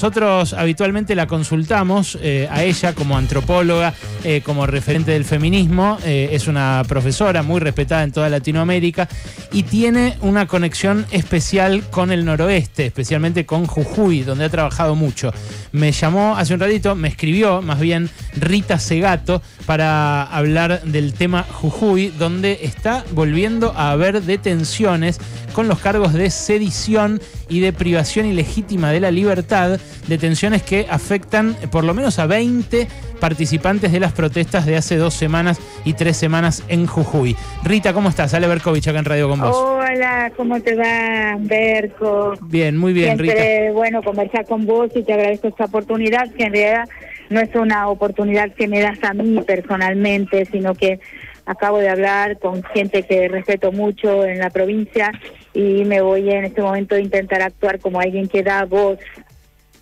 Nosotros habitualmente la consultamos eh, a ella como antropóloga, eh, como referente del feminismo. Eh, es una profesora muy respetada en toda Latinoamérica y tiene una conexión especial con el noroeste, especialmente con Jujuy, donde ha trabajado mucho. Me llamó hace un ratito, me escribió más bien Rita Segato para hablar del tema Jujuy, donde está volviendo a haber detenciones con los cargos de sedición y de privación ilegítima de la libertad, detenciones que afectan por lo menos a 20 participantes de las protestas de hace dos semanas y tres semanas en Jujuy. Rita, ¿cómo estás? Ale Berkovich acá en Radio con vos. Hola, ¿cómo te va, Berco? Bien, muy bien, Siempre, Rita. bueno, conversar con vos y te agradezco esta oportunidad, que en realidad no es una oportunidad que me das a mí personalmente, sino que acabo de hablar con gente que respeto mucho en la provincia y me voy en este momento a intentar actuar como alguien que da voz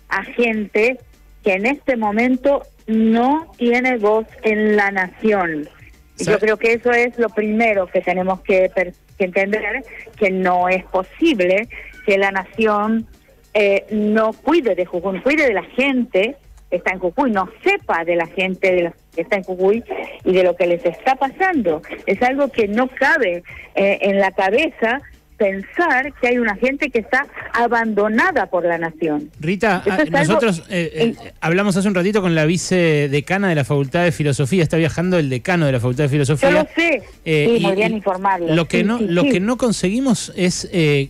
a gente que en este momento no tiene voz en la nación. Yo creo que eso es lo primero que tenemos que, que entender, que no es posible que la nación eh, no cuide de Jujuy, cuide de la gente que está en Jujuy, no sepa de la gente de la- que está en Jujuy y de lo que les está pasando. Es algo que no cabe eh, en la cabeza pensar que hay una gente que está abandonada por la nación. Rita, ah, algo- nosotros eh, eh, hablamos hace un ratito con la vicedecana de la Facultad de Filosofía, está viajando el decano de la Facultad de Filosofía. Yo lo sé, Eh, sí, y- muy bien y informarlo. Lo que Sí, no, sí, lo que no conseguimos es eh,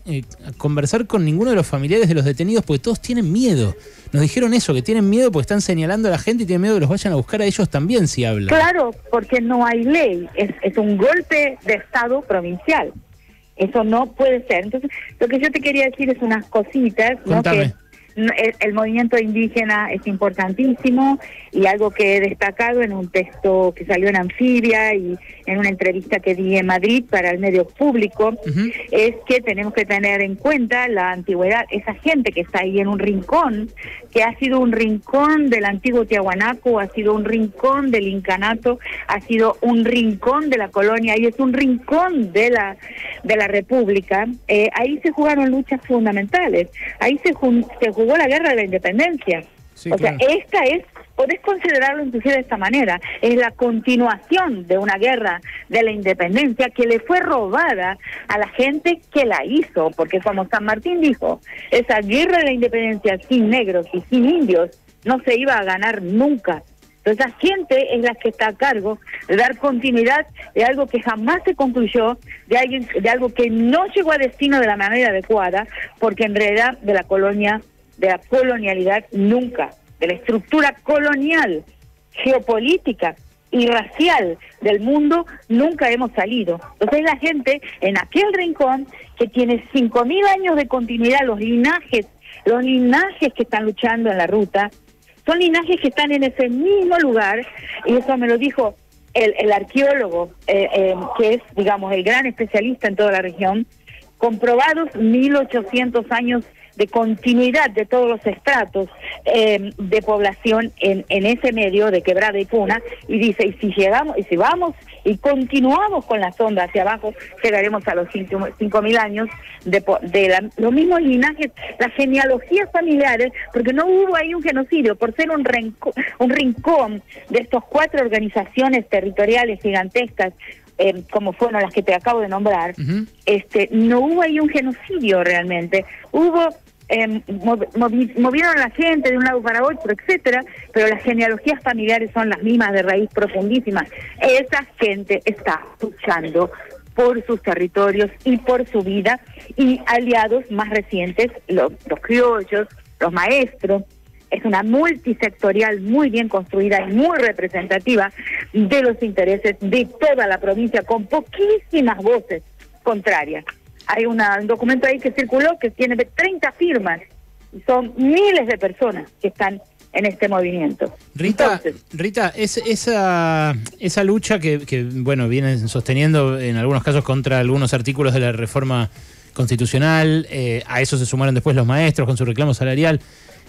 conversar con ninguno de los familiares de los detenidos porque todos tienen miedo. Nos dijeron eso, que tienen miedo porque están señalando a la gente y tienen miedo que los vayan a buscar a ellos también si hablan. Claro, porque no hay ley, es, es un golpe de Estado provincial. Eso no puede ser. Entonces, lo que yo te quería decir es unas cositas. Contame. Que el, el movimiento indígena es importantísimo y algo que he destacado en un texto que salió en Anfibia y en una entrevista que di en Madrid para el medio público es que tenemos que tener en cuenta la antigüedad, esa gente que está ahí en un rincón, que ha sido un rincón del antiguo Tiahuanaco, ha sido un rincón del incanato, ha sido un rincón de la colonia y es un rincón de la de la república. Eh, ahí se jugaron luchas fundamentales, ahí se, se la guerra de la independencia. Sí, o sea, esta es, podés considerarlo inclusive de esta manera, es la continuación de una guerra de la independencia que le fue robada a la gente que la hizo, porque como San Martín dijo, esa guerra de la independencia sin negros y sin indios no se iba a ganar nunca. Entonces, esa gente es la que está a cargo de dar continuidad de algo que jamás se concluyó, de, alguien, de algo que no llegó a destino de la manera adecuada, porque en realidad de la colonia, de la colonialidad nunca, de la estructura colonial, geopolítica y racial del mundo nunca hemos salido. Entonces la gente en aquel rincón que tiene 5.000 años de continuidad, los linajes, los linajes que están luchando en la ruta, son linajes que están en ese mismo lugar, y eso me lo dijo el, el arqueólogo, eh, eh, que es, digamos, el gran especialista en toda la región, comprobados 1800 años de continuidad de todos los estratos eh, de población en, en ese medio de quebrada y puna y dice y si llegamos y si vamos y continuamos con la sonda hacia abajo llegaremos a los cinco cinco mil años de, de la- los mismos linajes las genealogías familiares porque no hubo ahí un genocidio por ser un renco- un rincón de estas cuatro organizaciones territoriales gigantescas eh, como fueron las que te acabo de nombrar este no hubo ahí un genocidio realmente. Hubo eh, mov- movi- movieron a la gente de un lado para otro etcétera pero las genealogías familiares son las mismas de raíz profundísima esa gente está luchando por sus territorios y por su vida y aliados más recientes los criollos los maestros es una multisectorial muy bien construida y muy representativa de los intereses de toda la provincia con poquísimas voces contrarias. Hay una- un documento ahí que circuló que tiene 30 firmas y son miles de personas que están en este movimiento. Rita, Entonces, Rita es, esa, esa lucha que, que, bueno, vienen sosteniendo en algunos casos contra algunos artículos de la reforma constitucional, eh, a eso se sumaron después los maestros con su reclamo salarial.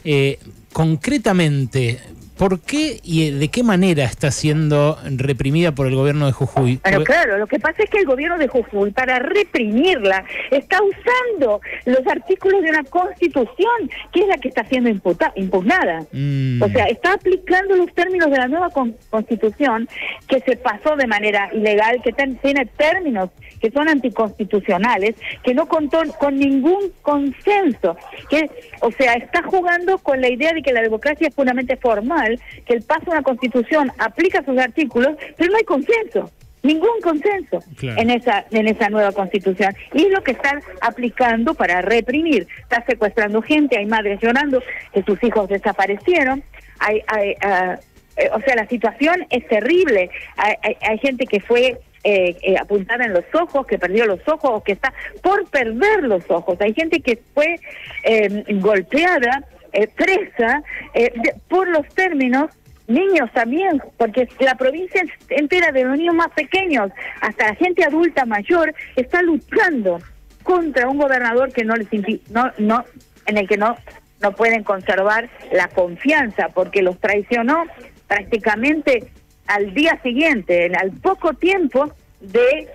Eh, concretamente, ¿Por qué y de qué manera está siendo reprimida por el gobierno de Jujuy? Pero claro, lo que pasa es que el gobierno de Jujuy, para reprimirla, está usando los artículos de una constitución, que es la que está siendo impugnada. Mm. O sea, está aplicando los términos de la nueva constitución que se pasó de manera ilegal, que tiene términos que son anticonstitucionales, que no contó con ningún consenso, que, o sea, está jugando con la idea de que la democracia es puramente formal, que el paso a una constitución aplica sus artículos, pero no hay consenso ningún consenso en esa en esa nueva constitución. Y es lo que están aplicando para reprimir. Está secuestrando gente hay madres llorando que sus hijos desaparecieron hay, hay eh, o sea la situación es terrible. Hay, hay gente que fue eh, eh, apuntada en los ojos, que perdió los ojos o que está por perder los ojos. Hay gente que fue em, golpeada, eh, presa, eh, por los términos niños también, porque la provincia entera de los niños más pequeños hasta la gente adulta mayor está luchando contra un gobernador que no les no no en el que no no pueden conservar la confianza porque los traicionó prácticamente al día siguiente, al poco tiempo de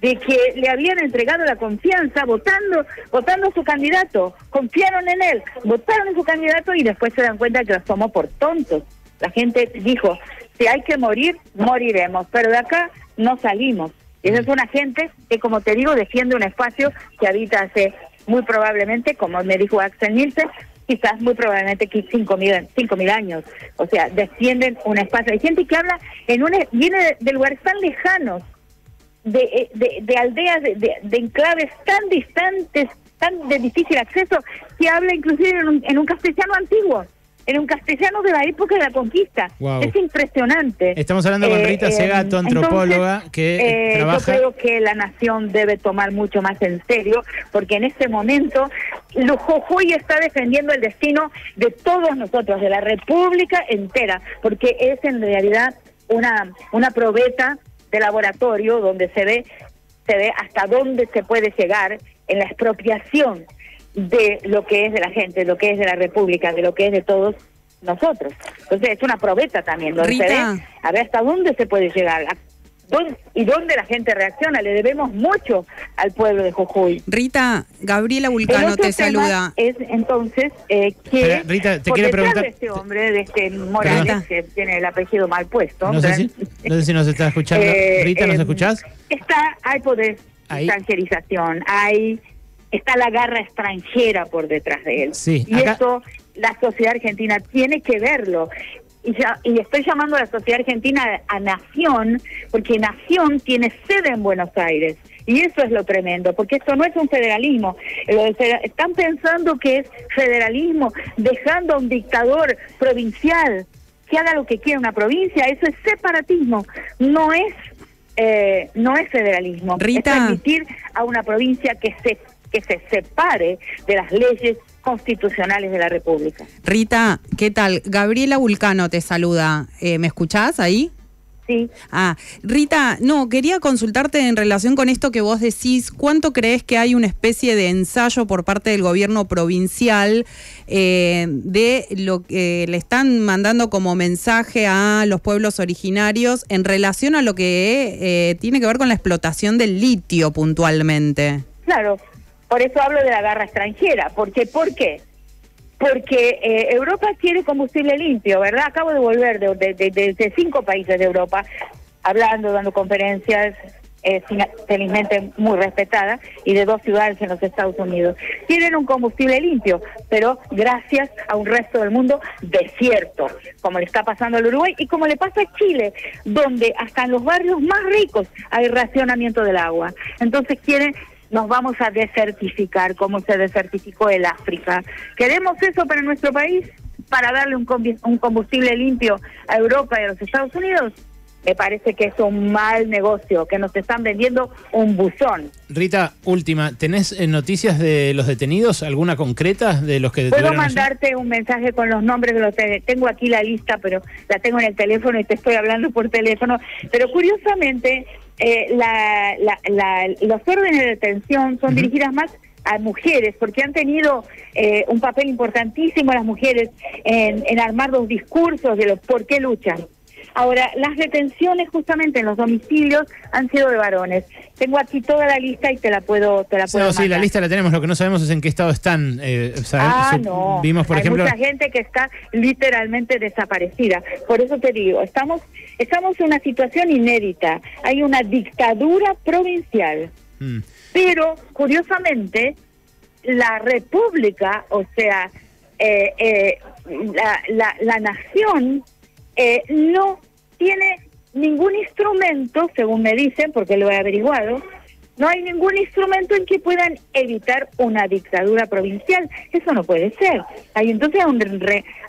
de que le habían entregado la confianza votando votando a su candidato, confiaron en él, votaron en su candidato y después se dan cuenta que los tomó por tontos. La gente dijo, si hay que morir, moriremos, pero de acá no salimos. Y esa es una gente que, como te digo, defiende un espacio que habita hace muy probablemente, como me dijo Axel Nielsen, quizás muy probablemente cinco mil, cinco mil años. O sea, defienden un espacio. Hay gente que habla en un, viene de, lugares tan lejanos, de, de, aldeas, de, de, enclaves tan distantes, tan de difícil acceso, que habla inclusive en un castellano antiguo en un castellano de la época de la conquista. Es impresionante. Estamos hablando con Rita eh, Segato, eh, antropóloga, que eh, trabaja... Yo creo que la nación debe tomar mucho más en serio, porque en este momento Jujuy está defendiendo el destino de todos nosotros, de la República entera, porque es en realidad una, una probeta de laboratorio donde se ve, se ve hasta dónde se puede llegar en la expropiación de lo que es de la gente, de lo que es de la República, de lo que es de todos nosotros. Entonces es una probeta también, donde se ve a ver hasta dónde se puede llegar. Y dónde la gente reacciona. Le debemos mucho al pueblo de Jujuy. Rita, Gabriela Vulcano te saluda. Es entonces eh, que Rita, te quiere preguntar. De este hombre, de este Morales, que tiene el apellido mal puesto. No sé, si, no sé si nos está escuchando. Eh, Rita, ¿nos eh, escuchás? Está, hay poder, extranjerización, hay está la garra extranjera por detrás de él. y eso la sociedad argentina tiene que verlo. Y, ya, y estoy llamando a la sociedad argentina a nación, porque nación tiene sede en Buenos Aires. Y eso es lo tremendo, porque esto no es un federalismo. Están pensando que es federalismo, dejando a un dictador provincial que haga lo que quiera una provincia. Eso es separatismo, no es eh, no es federalismo. Es permitir a una provincia que se que se separe de las leyes constitucionales de la República. Rita, ¿qué tal? Gabriela Vulcano te saluda. Eh, ¿Me escuchás ahí? Sí. Ah, Rita, no, quería consultarte en relación con esto que vos decís. ¿Cuánto crees que hay una especie de ensayo por parte del gobierno provincial eh, de lo que le están mandando como mensaje a los pueblos originarios en relación a lo que eh, tiene que ver con la explotación del litio puntualmente? Claro, por eso hablo de la garra extranjera. porque ¿Por qué? Porque eh, Europa quiere combustible limpio, ¿verdad? Acabo de volver de, de, cinco países de Europa, hablando, dando conferencias, eh, felizmente muy respetada, y de dos ciudades en los Estados Unidos. Quieren un combustible limpio, pero gracias a un resto del mundo desierto, como le está pasando al Uruguay y como le pasa a Chile, donde hasta en los barrios más ricos hay racionamiento del agua. Entonces quieren nos vamos a desertificar como se desertificó el África. ¿Queremos eso para nuestro país? ¿Para darle un, combustible limpio a Europa y a los Estados Unidos? Me parece que es un mal negocio, que nos están vendiendo un buzón. Rita, última, ¿tenés eh, noticias de los detenidos? ¿Alguna concreta de los que Puedo mandarte un mensaje con los nombres de los Tengo aquí la lista, pero la tengo en el teléfono y te estoy hablando por teléfono. Pero curiosamente, eh, la, la, los órdenes de detención son dirigidas más a mujeres, porque han tenido eh, un papel importantísimo las mujeres en, en armar los discursos de los por qué luchan. Ahora, las detenciones justamente en los domicilios han sido de varones. Tengo aquí toda la lista y te la puedo te la puedo No, sí, la lista la tenemos, lo que no sabemos es en qué estado están. Eh, ah, no. Vimos, por Hay ejemplo... mucha gente que está literalmente desaparecida. Por eso te digo, estamos, estamos en una situación inédita. Hay una dictadura provincial. Mm. Pero, curiosamente, la república, o sea, eh, eh, la, la, la nación eh, no tiene ningún instrumento, según me dicen, porque lo he averiguado, no hay ningún instrumento en que puedan evitar una dictadura provincial. Eso no puede ser. Hay entonces un,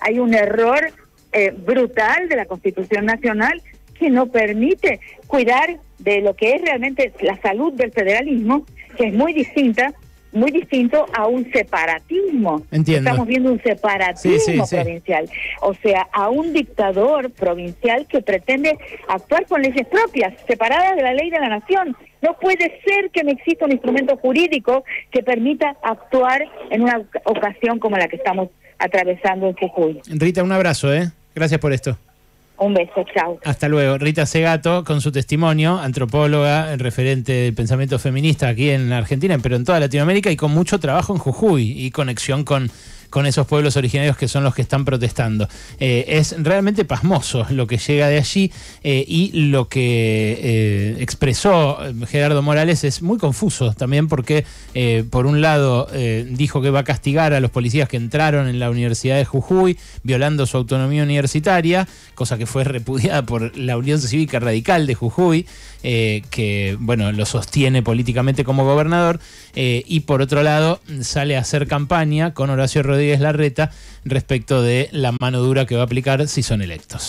hay un error eh, brutal de la Constitución Nacional que no permite cuidar de lo que es realmente la salud del federalismo, que es muy distinta muy distinto a un separatismo. Entiendo. Estamos viendo un separatismo provincial. O sea, a un dictador provincial que pretende actuar con leyes propias, separadas de la ley de la nación. No puede ser que no exista un instrumento jurídico que permita actuar en una ocasión como la que estamos atravesando en Jujuy. Rita, un abrazo, ¿eh? Gracias por esto. Un beso, chao. Hasta luego. Rita Segato, con su testimonio, antropóloga, referente del pensamiento feminista aquí en Argentina, pero en toda Latinoamérica y con mucho trabajo en Jujuy y conexión con con esos pueblos originarios que son los que están protestando. Eh, es realmente pasmoso lo que llega de allí eh, y lo que eh, expresó Gerardo Morales es muy confuso también porque por un lado dijo que va a castigar a los policías que entraron en la Universidad de Jujuy violando su autonomía universitaria, cosa que fue repudiada por la Unión Cívica Radical de Jujuy, que bueno, lo sostiene políticamente como gobernador, y por otro lado sale a hacer campaña con Horacio Rodríguez Rodríguez Larreta respecto de la mano dura que va a aplicar si son electos.